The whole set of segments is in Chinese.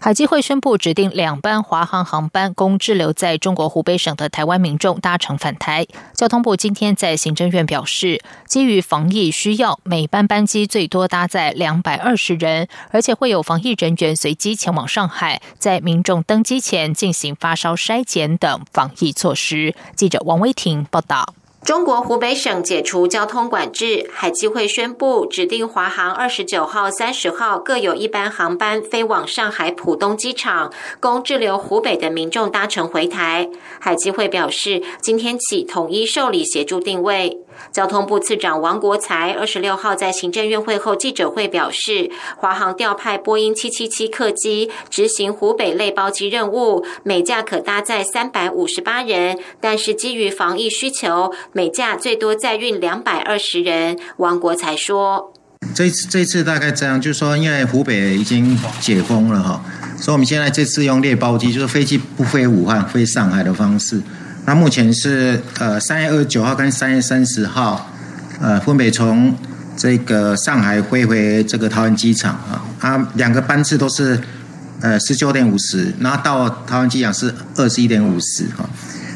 海基会宣布指定两班华航航班供滞留在中国湖北省的台湾民众搭乘返台。交通部今天在行政院表示，基于防疫需要，每班班机最多搭载两百二十人，而且会有防疫人员随机前往上海，在民众登机前进行发烧筛检等防疫措施。记者王威婷报道。中国湖北省解除交通管制，海基会宣布指定华航二十九号、三十号各有一班航班飞往上海浦东机场，供滞留湖北的民众搭乘回台。海基会表示，今天起统一受理协助定位。交通部次长王国才二十六号在行政院会后记者会表示，华航调派波音七七七客机执行湖北类包机任务，每架可搭载三百五十八人，但是基于防疫需求，每架最多载运两百二十人。王国才说：“这次这次大概这样，就是说，因为湖北已经解封了哈，所以我们现在这次用列包机，就是飞机不飞武汉，飞上海的方式。”那目前是呃三月二十九号跟三月三十号，呃分别从这个上海飞回这个桃园机场啊，它两个班次都是呃十九点五十，然后到桃园机场是二十一点五十哈。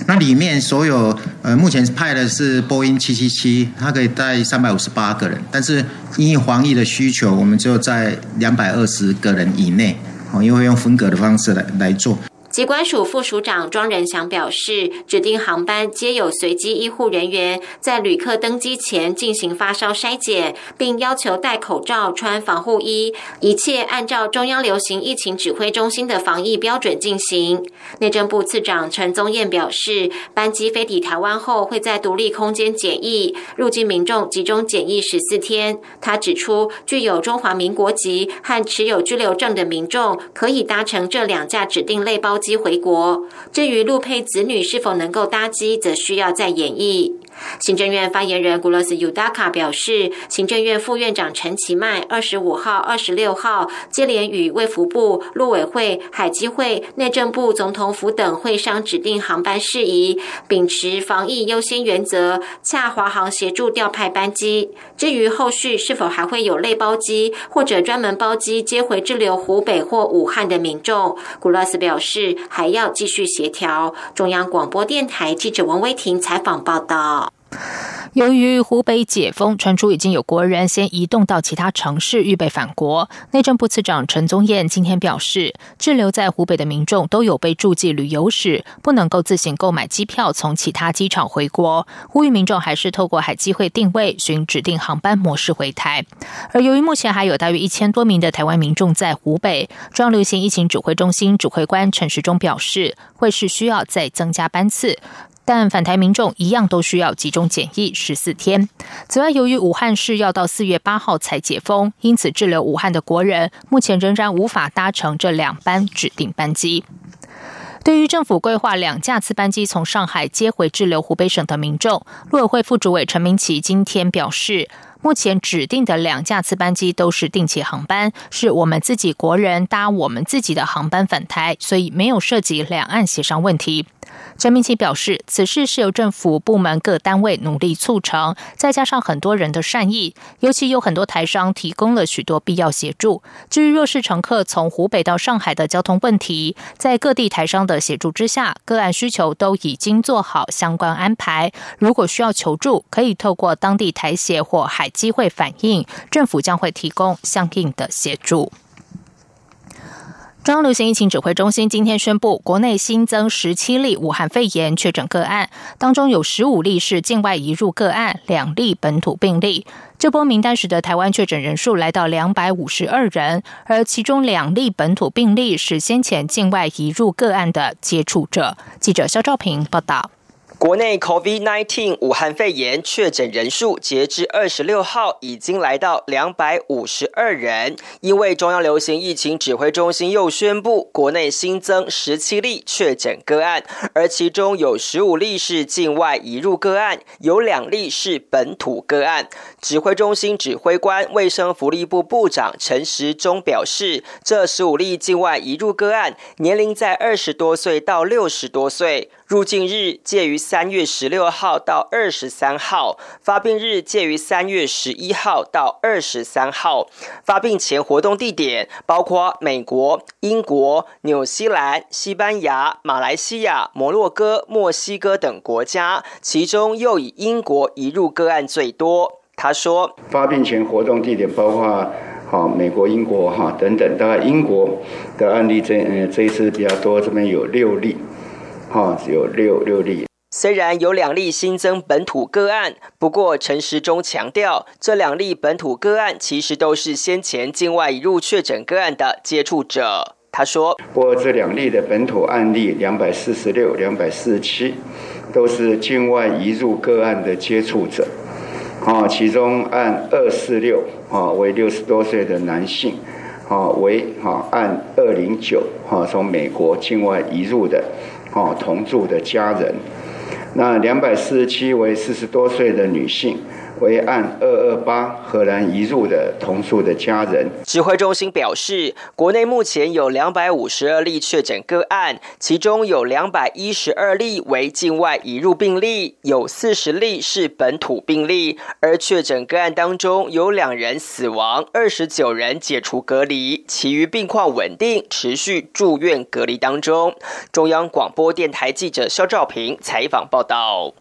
那里面所有呃目前派的是波音七七七，它可以带三百五十八个人，但是因为防疫的需求，我们只有在两百二十个人以内，哦，因为用分隔的方式来来做。机关署副署长庄仁祥表示，指定航班皆有随机医护人员在旅客登机前进行发烧筛检，并要求戴口罩、穿防护衣，一切按照中央流行疫情指挥中心的防疫标准进行。内政部次长陈宗彦表示，班机飞抵台湾后会在独立空间检疫，入境民众集中检疫十四天。他指出，具有中华民国籍和持有居留证的民众可以搭乘这两架指定类包。机回国，至于陆配子女是否能够搭机，则需要再演绎。行政院发言人古勒斯尤达卡表示，行政院副院长陈其迈二十五号、二十六号接连与卫福部、陆委会、海基会、内政部、总统府等会商指定航班事宜，秉持防疫优先原则，洽华航协助调派班机。至于后续是否还会有类包机或者专门包机接回滞留湖北或武汉的民众，古勒斯表示还要继续协调。中央广播电台记者王威婷采访报道。由于湖北解封，传出已经有国人先移动到其他城市，预备返国。内政部次长陈宗彦今天表示，滞留在湖北的民众都有被注记旅游史，不能够自行购买机票从其他机场回国。呼吁民众还是透过海基会定位，寻指定航班模式回台。而由于目前还有大约一千多名的台湾民众在湖北，中央流行疫情指挥中心指挥官陈时中表示，会是需要再增加班次。但返台民众一样都需要集中检疫十四天。此外，由于武汉市要到四月八号才解封，因此滞留武汉的国人目前仍然无法搭乘这两班指定班机。对于政府规划两架次班机从上海接回滞留湖北省的民众，陆委会副主委陈明奇今天表示。目前指定的两架次班机都是定期航班，是我们自己国人搭我们自己的航班返台，所以没有涉及两岸协商问题。陈明奇表示，此事是由政府部门各单位努力促成，再加上很多人的善意，尤其有很多台商提供了许多必要协助。至于若是乘客从湖北到上海的交通问题，在各地台商的协助之下，个案需求都已经做好相关安排。如果需要求助，可以透过当地台协或海。基会反映，政府将会提供相应的协助。中央流行疫情指挥中心今天宣布，国内新增十七例武汉肺炎确诊个案，当中有十五例是境外移入个案，两例本土病例。这波名单使得台湾确诊人数来到两百五十二人，而其中两例本土病例是先前境外移入个案的接触者。记者肖兆平报道。国内 COVID-19 武汉肺炎确诊人数截至二十六号已经来到两百五十二人。因为中央流行疫情指挥中心又宣布，国内新增十七例确诊个案，而其中有十五例是境外移入个案，有两例是本土个案。指挥中心指挥官、卫生福利部部长陈时中表示，这十五例境外移入个案年龄在二十多岁到六十多岁。入境日介于三月十六号到二十三号，发病日介于三月十一号到二十三号。发病前活动地点包括美国、英国、纽西兰、西班牙、马来西亚、摩洛哥、墨西哥等国家，其中又以英国移入个案最多。他说，发病前活动地点包括好美国、英国哈等等，大概英国的案例这呃这一次比较多，这边有六例。哈，有六六例。虽然有两例新增本土个案，不过陈时中强调，这两例本土个案其实都是先前境外移入确诊个案的接触者。他说：“不过这两例的本土案例两百四十六、两百四十七，都是境外移入个案的接触者。啊，其中按二四六啊为六十多岁的男性，啊为啊按二零九啊从美国境外移入的。”啊，同住的家人，那两百四十七为四十多岁的女性。为按二二八荷兰移入的同住的家人。指挥中心表示，国内目前有两百五十二例确诊个案，其中有两百一十二例为境外移入病例，有四十例是本土病例。而确诊个案当中有两人死亡，二十九人解除隔离，其余病况稳定，持续住院隔离当中。中央广播电台记者肖兆平采访报道。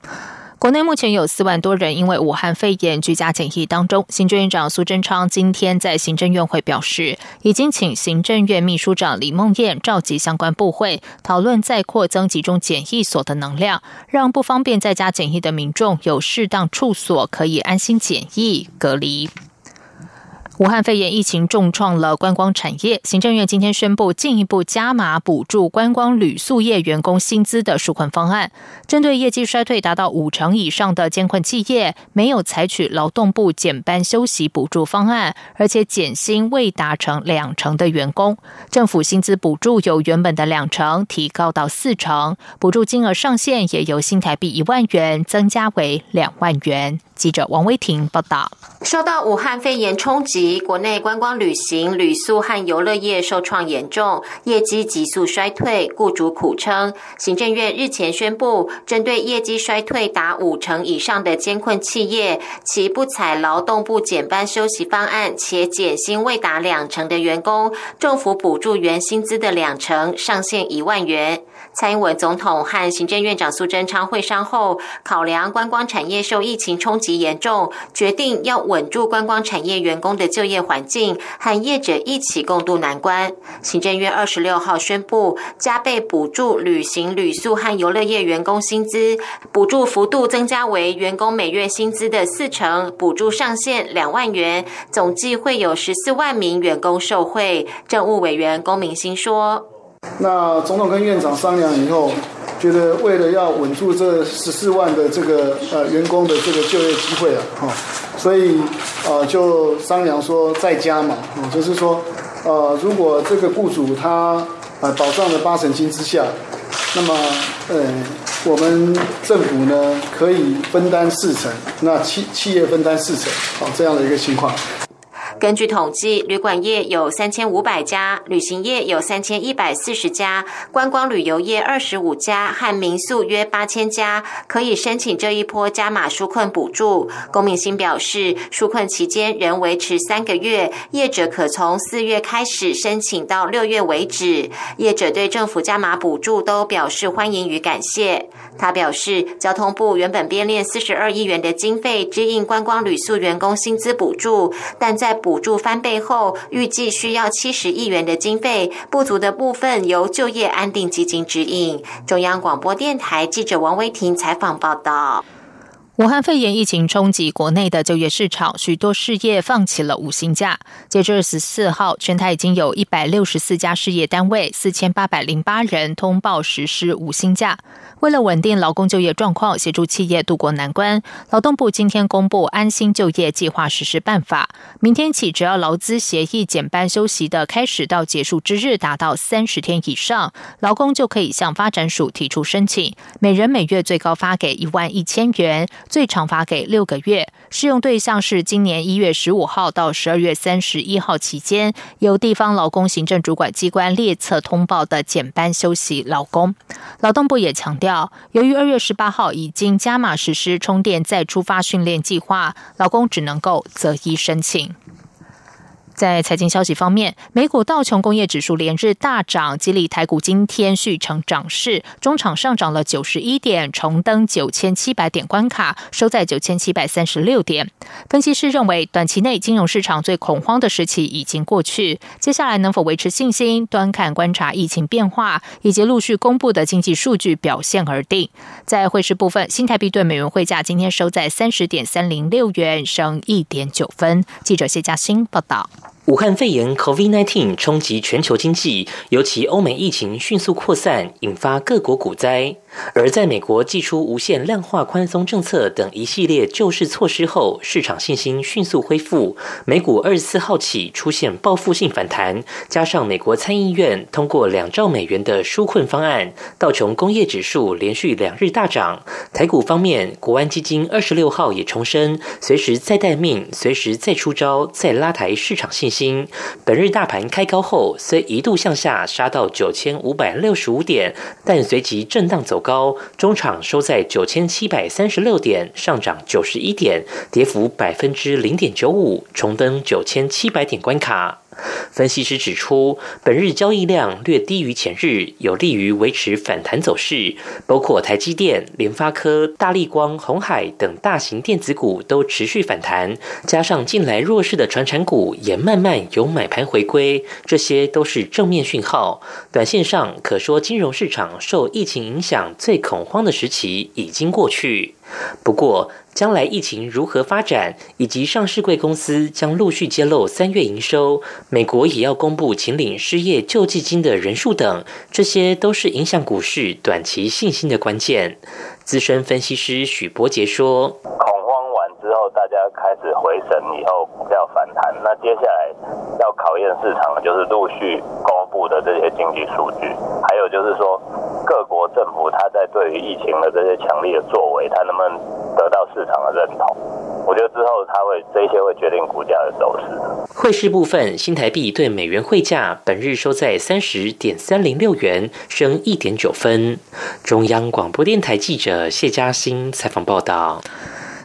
国内目前有四万多人因为武汉肺炎居家检疫当中。行政院长苏贞昌今天在行政院会表示，已经请行政院秘书长李梦燕召集相关部会，讨论再扩增集中检疫所的能量，让不方便在家检疫的民众有适当处所可以安心检疫隔离。武汉肺炎疫情重创了观光产业，行政院今天宣布进一步加码补助观光旅宿业员工薪资的纾困方案。针对业绩衰退达到五成以上的监困企业，没有采取劳动部减班休息补助方案，而且减薪未达成两成的员工，政府薪资补助由原本的两成提高到四成，补助金额上限也由新台币一万元增加为两万元。记者王威婷报道：受到武汉肺炎冲击，及国内观光旅行、旅宿和游乐业受创严重，业绩急速衰退，雇主苦撑。行政院日前宣布，针对业绩衰退达五成以上的监困企业，其不采劳动部减班休息方案，且减薪未达两成的员工，政府补助原薪资的两成，上限一万元。蔡英文总统和行政院长苏贞昌会商后，考量观光产业受疫情冲击严重，决定要稳住观光产业员工的就业环境，和业者一起共度难关。行政院二十六号宣布，加倍补助旅行、旅宿和游乐业员工薪资，补助幅度增加为员工每月薪资的四成，补助上限两万元，总计会有十四万名员工受惠。政务委员龚明鑫说。那总统跟院长商量以后，觉得为了要稳住这十四万的这个呃员工的这个就业机会啊，哈，所以呃就商量说再加嘛，哦就是说呃如果这个雇主他呃保障了八成金之下，那么呃我们政府呢可以分担四成，那企企业分担四成，好这样的一个情况。根据统计，旅馆业有三千五百家，旅行业有三千一百四十家，观光旅游业二十五家，和民宿约八千家，可以申请这一波加码纾困补助。龚明鑫表示，纾困期间仍维持三个月，业者可从四月开始申请到六月为止。业者对政府加码补助都表示欢迎与感谢。他表示，交通部原本编列四十二亿元的经费支应观光旅宿员工薪资补助，但在补补助翻倍后，预计需要七十亿元的经费，不足的部分由就业安定基金指引。中央广播电台记者王威婷采访报道。武汉肺炎疫情冲击国内的就业市场，许多事业放弃了五星假。截至十四号，全台已经有一百六十四家事业单位、四千八百零八人通报实施五星假。为了稳定劳工就业状况，协助企业渡过难关，劳动部今天公布安心就业计划实施办法。明天起，只要劳资协议减班休息的开始到结束之日达到三十天以上，劳工就可以向发展署提出申请，每人每月最高发给一万一千元。最长发给六个月，适用对象是今年一月十五号到十二月三十一号期间由地方劳工行政主管机关列册通报的减班休息劳工。劳动部也强调，由于二月十八号已经加码实施充电再出发训练计划，劳工只能够择一申请。在财经消息方面，美股道琼工业指数连日大涨，激励台股今天续成涨势，中场上涨了九十一点，重登九千七百点关卡，收在九千七百三十六点。分析师认为，短期内金融市场最恐慌的时期已经过去，接下来能否维持信心，端看观察疫情变化以及陆续公布的经济数据表现而定。在汇市部分，新台币对美元汇价今天收在三十点三零六元，升一点九分。记者谢嘉欣报道。武汉肺炎 （COVID-19） 冲击全球经济，尤其欧美疫情迅速扩散，引发各国股灾。而在美国祭出无限量化宽松政策等一系列救市措施后，市场信心迅速恢复，美股二十四号起出现报复性反弹，加上美国参议院通过两兆美元的纾困方案，道琼工业指数连续两日大涨。台股方面，国安基金二十六号也重申，随时再待命，随时再出招，再拉抬市场信心。本日大盘开高后，虽一度向下杀到九千五百六十五点，但随即震荡走。高中场收在九千七百三十六点，上涨九十一点，跌幅百分之零点九五，重登九千七百点关卡。分析师指出，本日交易量略低于前日，有利于维持反弹走势。包括台积电、联发科、大力光、红海等大型电子股都持续反弹，加上近来弱势的传产股也慢慢有买盘回归，这些都是正面讯号。短线上可说，金融市场受疫情影响最恐慌的时期已经过去。不过，将来疫情如何发展，以及上市贵公司将陆续揭露三月营收，美国也要公布请领失业救济金的人数等，这些都是影响股市短期信心的关键。资深分析师许博杰说：“恐慌完之后，大家开始回神以后，反弹。那接下来要考验市场的就是陆续公布的这些经济数据，还有就是说。”各国政府他在对于疫情的这些强力的作为，他能不能得到市场的认同？我觉得之后他会这些会决定股价的走势。汇市部分，新台币对美元汇价本日收在三十点三零六元，升一点九分。中央广播电台记者谢嘉欣采访报道。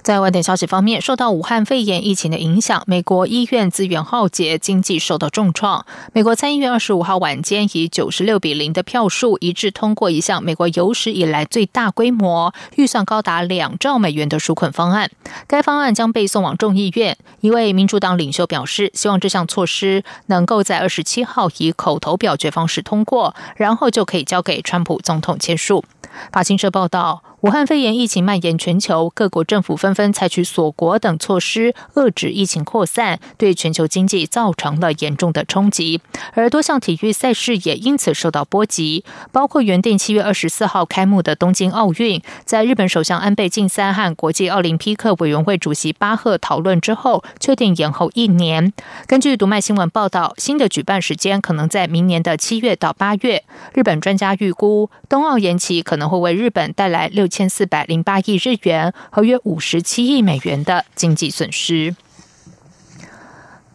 在外电消息方面，受到武汉肺炎疫情的影响，美国医院资源耗竭，经济受到重创。美国参议院二十五号晚间以九十六比零的票数一致通过一项美国有史以来最大规模、预算高达两兆美元的纾困方案。该方案将被送往众议院。一位民主党领袖表示，希望这项措施能够在二十七号以口头表决方式通过，然后就可以交给川普总统签署。法新社报道。武汉肺炎疫情蔓延全球，各国政府纷纷采取锁国等措施遏制疫情扩散，对全球经济造成了严重的冲击。而多项体育赛事也因此受到波及，包括原定七月二十四号开幕的东京奥运，在日本首相安倍晋三和国际奥林匹克委员会主席巴赫讨论之后，确定延后一年。根据读卖新闻报道，新的举办时间可能在明年的七月到八月。日本专家预估，冬奥延期可能会为日本带来六。千四百零八亿日元和约五十七亿美元的经济损失。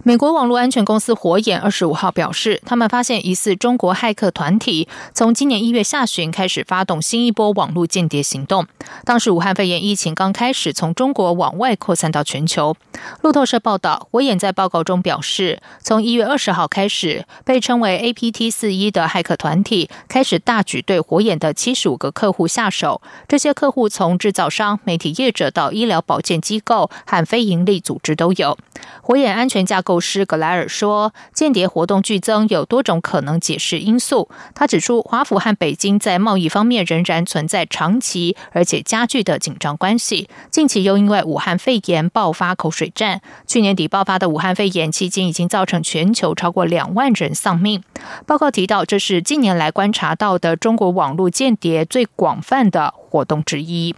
美国网络安全公司火眼二十五号表示，他们发现疑似中国骇客团体从今年一月下旬开始发动新一波网络间谍行动。当时武汉肺炎疫情刚开始从中国往外扩散到全球。路透社报道，火眼在报告中表示，从一月二十号开始，被称为 APT 四一的骇客团体开始大举对火眼的七十五个客户下手。这些客户从制造商、媒体业者到医疗保健机构和非营利组织都有。火眼安全架构。构师格莱尔说，间谍活动剧增有多种可能解释因素。他指出，华府和北京在贸易方面仍然存在长期而且加剧的紧张关系。近期又因为武汉肺炎爆发口水战，去年底爆发的武汉肺炎期间已经造成全球超过两万人丧命。报告提到，这是近年来观察到的中国网络间谍最广泛的活动之一。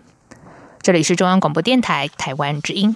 这里是中央广播电台台湾之音。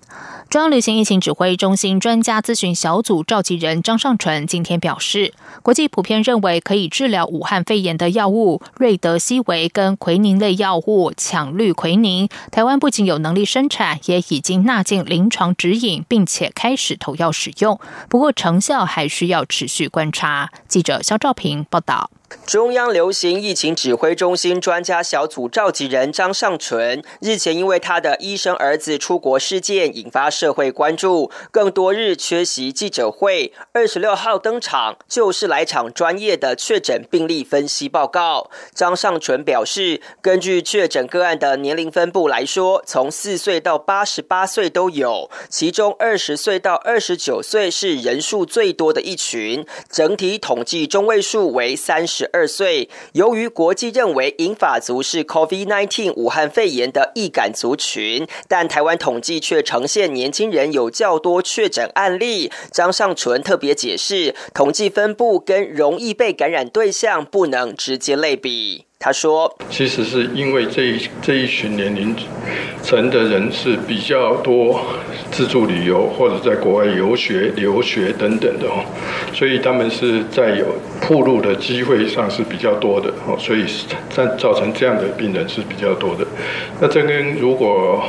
中央流行疫情指挥中心专家咨询小组召集人张尚淳今天表示，国际普遍认为可以治疗武汉肺炎的药物瑞德西韦跟奎宁类药物羟氯喹宁，台湾不仅有能力生产，也已经纳进临床指引，并且开始投药使用。不过成效还需要持续观察。记者肖兆平报道。中央流行疫情指挥中心专家小组召集人张尚淳日前因为他的医生儿子出国事件引发社会关注，更多日缺席记者会。二十六号登场就是来场专业的确诊病例分析报告。张尚淳表示，根据确诊个案的年龄分布来说，从四岁到八十八岁都有，其中二十岁到二十九岁是人数最多的一群，整体统计中位数为三十。十二岁，由于国际认为英法族是 COVID-19 武汉肺炎的易感族群，但台湾统计却呈现年轻人有较多确诊案例。张尚淳特别解释，统计分布跟容易被感染对象不能直接类比。他说：“其实是因为这一这一群年龄层的人是比较多自助旅游或者在国外游学、留学等等的哦，所以他们是在有铺路的机会上是比较多的哦，所以造造成这样的病人是比较多的。那这跟如果……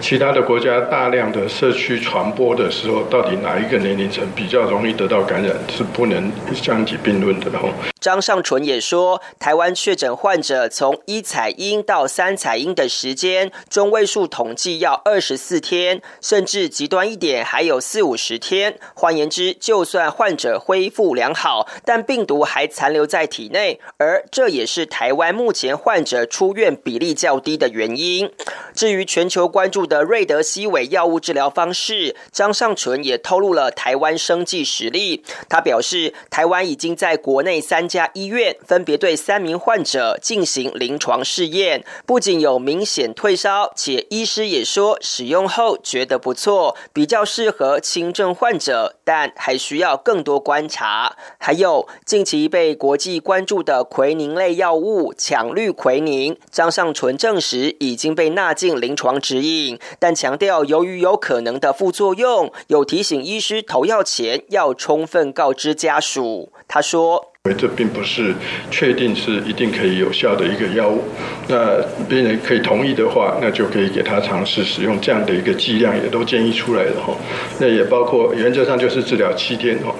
其他的国家大量的社区传播的时候，到底哪一个年龄层比较容易得到感染，是不能相提并论的哦。张尚纯也说，台湾确诊患者从一采阴到三采阴的时间，中位数统计要二十四天，甚至极端一点还有四五十天。换言之，就算患者恢复良好，但病毒还残留在体内，而这也是台湾目前患者出院比例较低的原因。至于全球关注的瑞德西韦药物治疗方式，张尚纯也透露了台湾生计实力。他表示，台湾已经在国内三家医院分别对三名患者进行临床试验，不仅有明显退烧，且医师也说使用后觉得不错，比较适合轻症患者，但还需要更多观察。还有近期被国际关注的奎宁类药物强氯奎宁，张尚纯证实已经被纳进。临床指引，但强调由于有可能的副作用，有提醒医师投药前要充分告知家属。他说：“这并不是确定是一定可以有效的一个药物。那病人可以同意的话，那就可以给他尝试使用这样的一个剂量，也都建议出来了哈。那也包括原则上就是治疗七天哈。”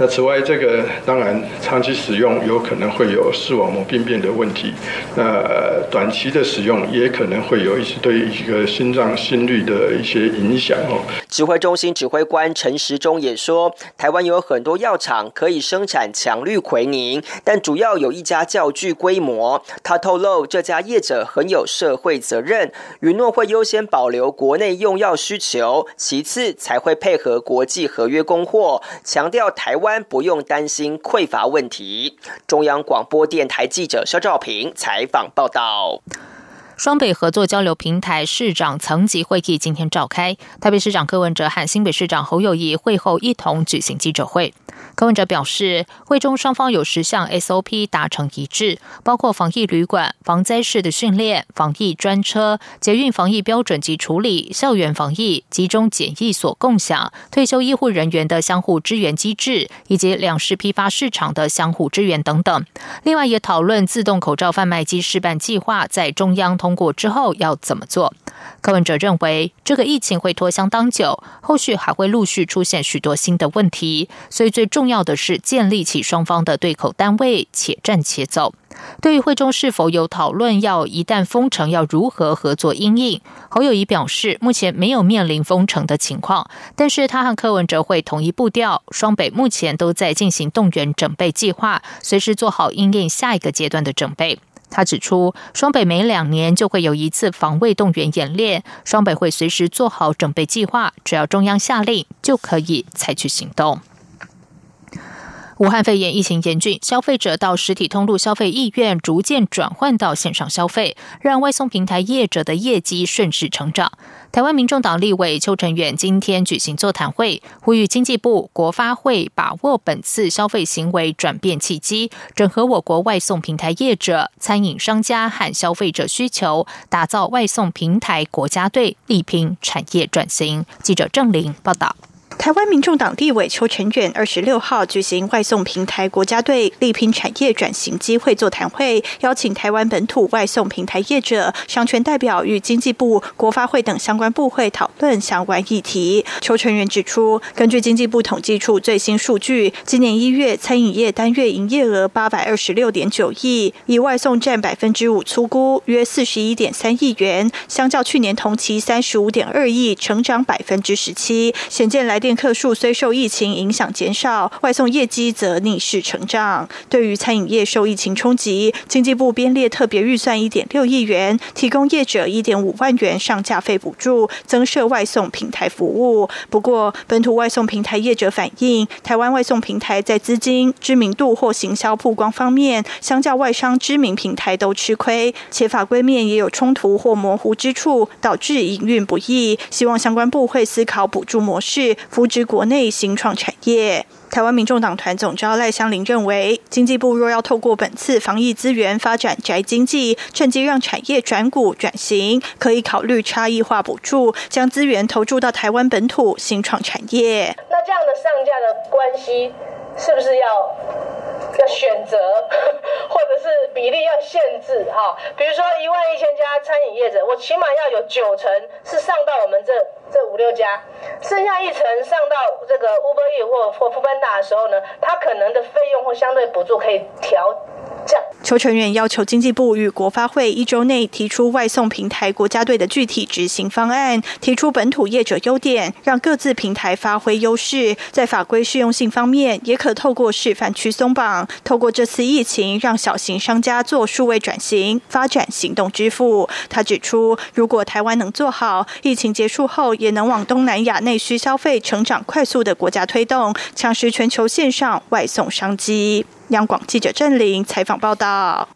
那此外，这个当然长期使用有可能会有视网膜病变的问题。那短期的使用也可能会有一些对一个心脏心率的一些影响哦。指挥中心指挥官陈时中也说，台湾有很多药厂可以生产强氯喹宁，但主要有一家较具规模。他透露，这家业者很有社会责任，允诺会优先保留国内用药需求，其次才会配合国际合约供货，强调台湾。不用担心匮乏问题。中央广播电台记者肖兆平采访报道。双北合作交流平台市长层级会议今天召开，台北市长柯文哲和新北市长侯友谊会后一同举行记者会。柯文哲表示，会中双方有十项 SOP 达成一致，包括防疫旅馆、防灾式的训练、防疫专车、捷运防疫标准及处理、校园防疫、集中检疫所共享、退休医护人员的相互支援机制，以及两市批发市场的相互支援等等。另外，也讨论自动口罩贩卖机示范计划在中央通通过之后要怎么做。柯文哲认为，这个疫情会拖相当久，后续还会陆续出现许多新的问题，所以最重要的是建立起双方的对口单位，且战且走。对于会中是否有讨论要一旦封城要如何合作应应，侯友谊表示，目前没有面临封城的情况，但是他和柯文哲会同一步调，双北目前都在进行动员准备计划，随时做好应应下一个阶段的准备。他指出，双北每两年就会有一次防卫动员演练，双北会随时做好准备计划，只要中央下令，就可以采取行动。武汉肺炎疫情严峻，消费者到实体通路消费意愿逐渐转换到线上消费，让外送平台业者的业绩顺势成长。台湾民众党立委邱成远今天举行座谈会，呼吁经济部、国发会把握本次消费行为转变契机，整合我国外送平台业者、餐饮商家和消费者需求，打造外送平台国家队，力拼产业转型。记者郑玲报道。台湾民众党立委邱成远二十六号举行外送平台国家队力拼产业转型机会座谈会，邀请台湾本土外送平台业者、商权代表与经济部、国发会等相关部会讨论相关议题。邱成远指出，根据经济部统计处最新数据，今年一月餐饮业单月营业额八百二十六点九亿，以外送占百分之五，粗估约四十一点三亿元，相较去年同期三十五点二亿，成长百分之十七，显见来电。客数虽受疫情影响减少，外送业绩则逆势成长。对于餐饮业受疫情冲击，经济部编列特别预算一点六亿元，提供业者一点五万元上架费补助，增设外送平台服务。不过，本土外送平台业者反映，台湾外送平台在资金、知名度或行销曝光方面，相较外商知名平台都吃亏，且法规面也有冲突或模糊之处，导致营运不易。希望相关部会思考补助模式。扶植国内新创产业。台湾民众党团总召赖香林认为，经济部若要透过本次防疫资源发展宅经济，趁机让产业转股转型，可以考虑差异化补助，将资源投注到台湾本土新创产业。那这样的上架的关系，是不是要要选择，或者是比例要限制？哈，比如说一万一千家餐饮业者，我起码要有九成是上到我们这。这五六家，剩下一层上到这个 Uber E 或或富邦达的时候呢，它可能的费用或相对补助可以调。邱成员要求经济部与国发会一周内提出外送平台国家队的具体执行方案，提出本土业者优点，让各自平台发挥优势。在法规适用性方面，也可透过示范区松绑，透过这次疫情，让小型商家做数位转型，发展行动支付。他指出，如果台湾能做好，疫情结束后也能往东南亚内需消费成长快速的国家推动，抢食全球线上外送商机。央广记者郑玲采访报道。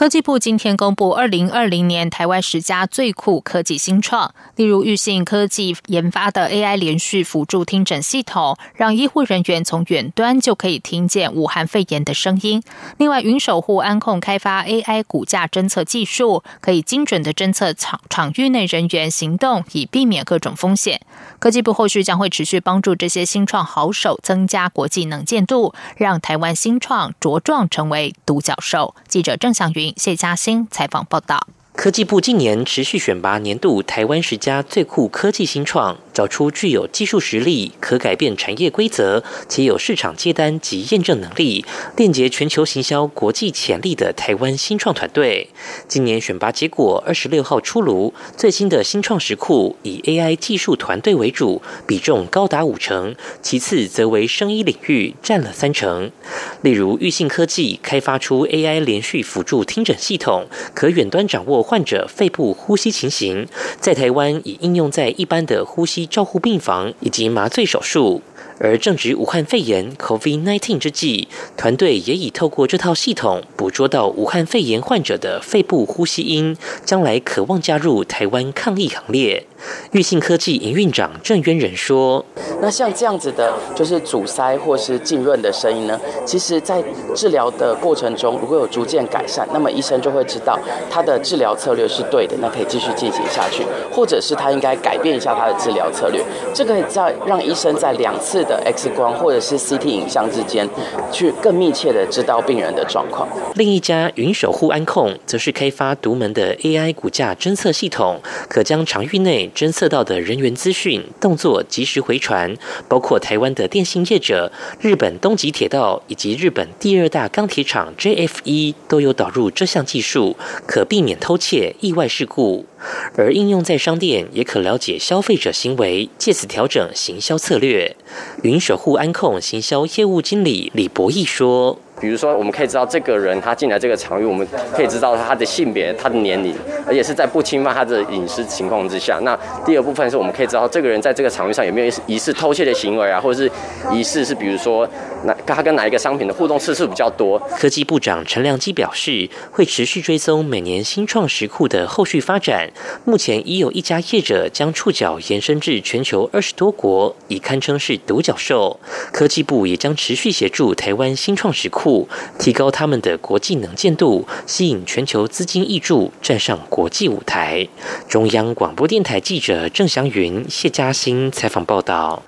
科技部今天公布二零二零年台湾十家最酷科技新创，例如裕信科技研发的 AI 连续辅助听诊系统，让医护人员从远端就可以听见武汉肺炎的声音。另外，云守护安控开发 AI 骨架侦测技术，可以精准的侦测场场域内人员行动，以避免各种风险。科技部后续将会持续帮助这些新创好手增加国际能见度，让台湾新创茁壮成为独角兽。记者郑祥云。谢嘉欣采访报道。科技部近年持续选拔年度台湾十佳最酷科技新创，找出具有技术实力、可改变产业规则，且有市场接单及验证能力，链接全球行销国际潜力的台湾新创团队。今年选拔结果二十六号出炉，最新的新创石库以 AI 技术团队为主，比重高达五成，其次则为生医领域占了三成。例如玉信科技开发出 AI 连续辅助听诊系统，可远端掌握。患者肺部呼吸情形，在台湾已应用在一般的呼吸照护病房以及麻醉手术。而正值武汉肺炎 （COVID-19） 之际，团队也已透过这套系统捕捉到武汉肺炎患者的肺部呼吸音，将来渴望加入台湾抗疫行列。裕信科技营运长郑渊仁说：“那像这样子的，就是阻塞或是浸润的声音呢，其实在治疗的过程中，如果有逐渐改善，那么医生就会知道他的治疗策略是对的，那可以继续进行下去，或者是他应该改变一下他的治疗策略。这个在让医生在两次的 X 光或者是 CT 影像之间，去更密切的知道病人的状况。另一家云守护安控则是开发独门的 AI 骨架侦测系统，可将场域内侦测到的人员资讯、动作及时回传，包括台湾的电信业者、日本东极铁道以及日本第二大钢铁厂 JFE 都有导入这项技术，可避免偷窃、意外事故。而应用在商店，也可了解消费者行为，借此调整行销策略。云守护安控行销业务经理李博毅说。比如说，我们可以知道这个人他进来这个场域，我们可以知道他的性别、他的年龄，而且是在不侵犯他的隐私情况之下。那第二部分是我们可以知道这个人在这个场域上有没有疑似偷窃的行为啊，或者是疑似是比如说，哪他跟哪一个商品的互动次数比较多。科技部长陈良基表示，会持续追踪每年新创石库的后续发展。目前已有一家业者将触角延伸至全球二十多国，已堪称是独角兽。科技部也将持续协助台湾新创石库。提高他们的国际能见度，吸引全球资金挹注，站上国际舞台。中央广播电台记者郑祥云、谢嘉欣采访报道。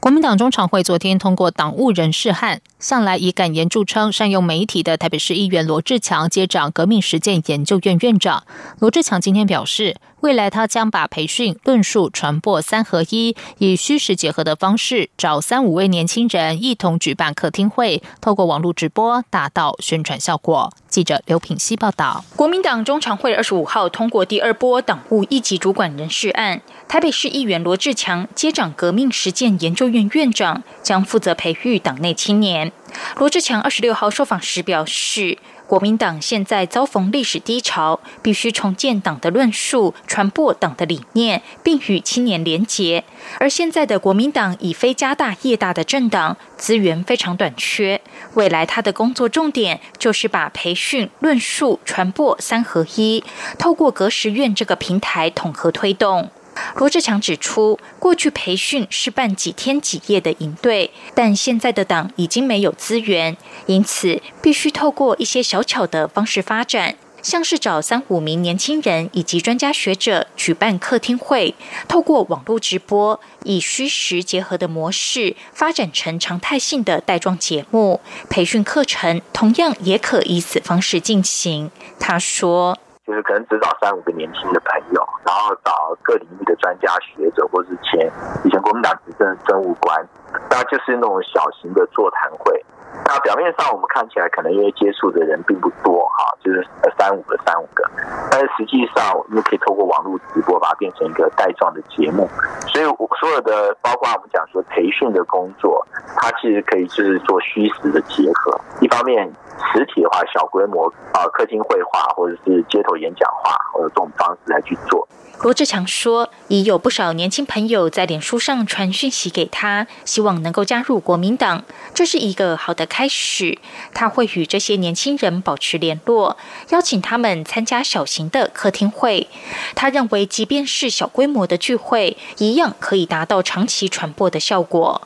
国民党中常会昨天通过党务人事案，向来以敢言著称、善用媒体的台北市议员罗志强接掌革命实践研究院院长。罗志强今天表示。未来，他将把培训、论述、传播三合一，以虚实结合的方式，找三五位年轻人一同举办客厅会，透过网络直播达到宣传效果。记者刘品希报道。国民党中常会二十五号通过第二波党务一级主管人事案，台北市议员罗志强接掌革命实践研究院院长，将负责培育党内青年。罗志强二十六号受访时表示。国民党现在遭逢历史低潮，必须重建党的论述，传播党的理念，并与青年连结。而现在的国民党已非家大业大的政党，资源非常短缺。未来他的工作重点就是把培训、论述、传播三合一，透过格实院这个平台统合推动。罗志强指出，过去培训是办几天几夜的营队，但现在的党已经没有资源，因此必须透过一些小巧的方式发展，像是找三五名年轻人以及专家学者举办客厅会，透过网络直播，以虚实结合的模式发展成常态性的带状节目。培训课程同样也可以此方式进行。他说。就是可能只找三五个年轻的朋友，然后找各领域的专家学者，或是前以前国民党执政的政务官，那就是那种小型的座谈会。那表面上我们看起来可能因为接触的人并不多哈，就是三五个三五个，但是实际上我们可以透过网络直播把它变成一个带状的节目。所以所有的包括我们讲说培训的工作，它其实可以就是做虚实的结合。一方面实体的话，小规模啊客厅绘画或者是街头演讲化或者这种方式来去做。罗志强说，已有不少年轻朋友在脸书上传讯息给他，希望能够加入国民党，这是一个好的开始。他会与这些年轻人保持联络，邀请他们参加小型的客厅会。他认为，即便是小规模的聚会，一样可以达到长期传播的效果。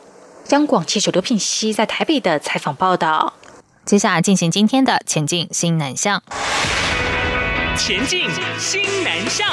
央广记者刘品熙在台北的采访报道。接下来进行今天的前进新南向。前进新南向。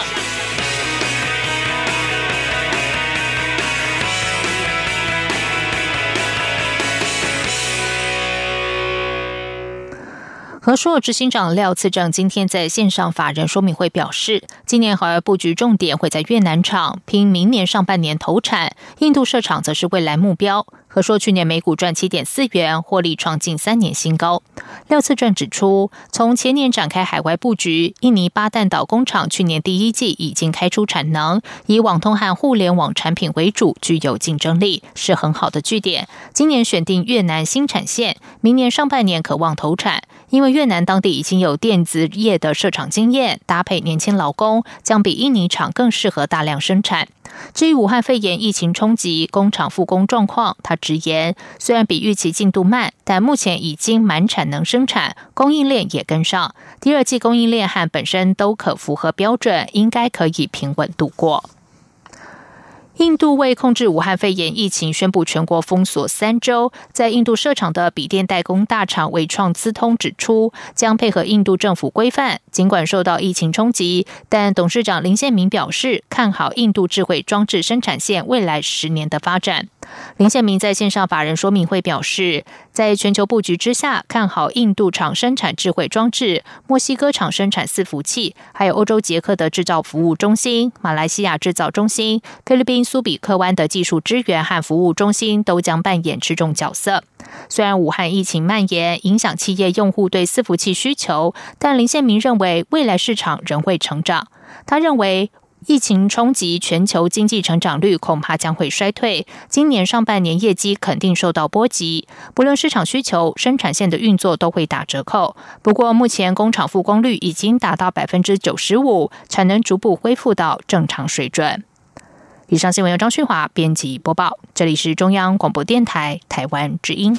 和硕执行长廖次正今天在线上法人说明会表示，今年华为布局重点会在越南厂，拼明年上半年投产；印度设厂则是未来目标。和说去年每股赚七点四元，获利创近三年新高。廖次正指出，从前年展开海外布局，印尼巴旦岛工厂去年第一季已经开出产能，以网通和互联网产品为主，具有竞争力，是很好的据点。今年选定越南新产线，明年上半年可望投产。因为越南当地已经有电子业的设厂经验，搭配年轻劳工，将比印尼厂更适合大量生产。至于武汉肺炎疫情冲击工厂复工状况，他直言，虽然比预期进度慢，但目前已经满产能生产，供应链也跟上，第二季供应链和本身都可符合标准，应该可以平稳度过。印度为控制武汉肺炎疫情，宣布全国封锁三周。在印度设厂的笔电代工大厂伟创资通指出，将配合印度政府规范。尽管受到疫情冲击，但董事长林宪明表示看好印度智慧装置生产线未来十年的发展。林宪明在线上法人说明会表示，在全球布局之下，看好印度厂生产智慧装置，墨西哥厂生产伺服器，还有欧洲捷克的制造服务中心，马来西亚制造中心，菲律宾苏比克湾的技术支援和服务中心都将扮演持重角色。虽然武汉疫情蔓延影响企业用户对伺服器需求，但林宪明认为未来市场仍会成长。他认为。疫情冲击全球经济成长率，恐怕将会衰退。今年上半年业绩肯定受到波及，不论市场需求、生产线的运作都会打折扣。不过，目前工厂复工率已经达到百分之九十五，产能逐步恢复到正常水准。以上新闻由张旭华编辑播报，这里是中央广播电台台湾之音。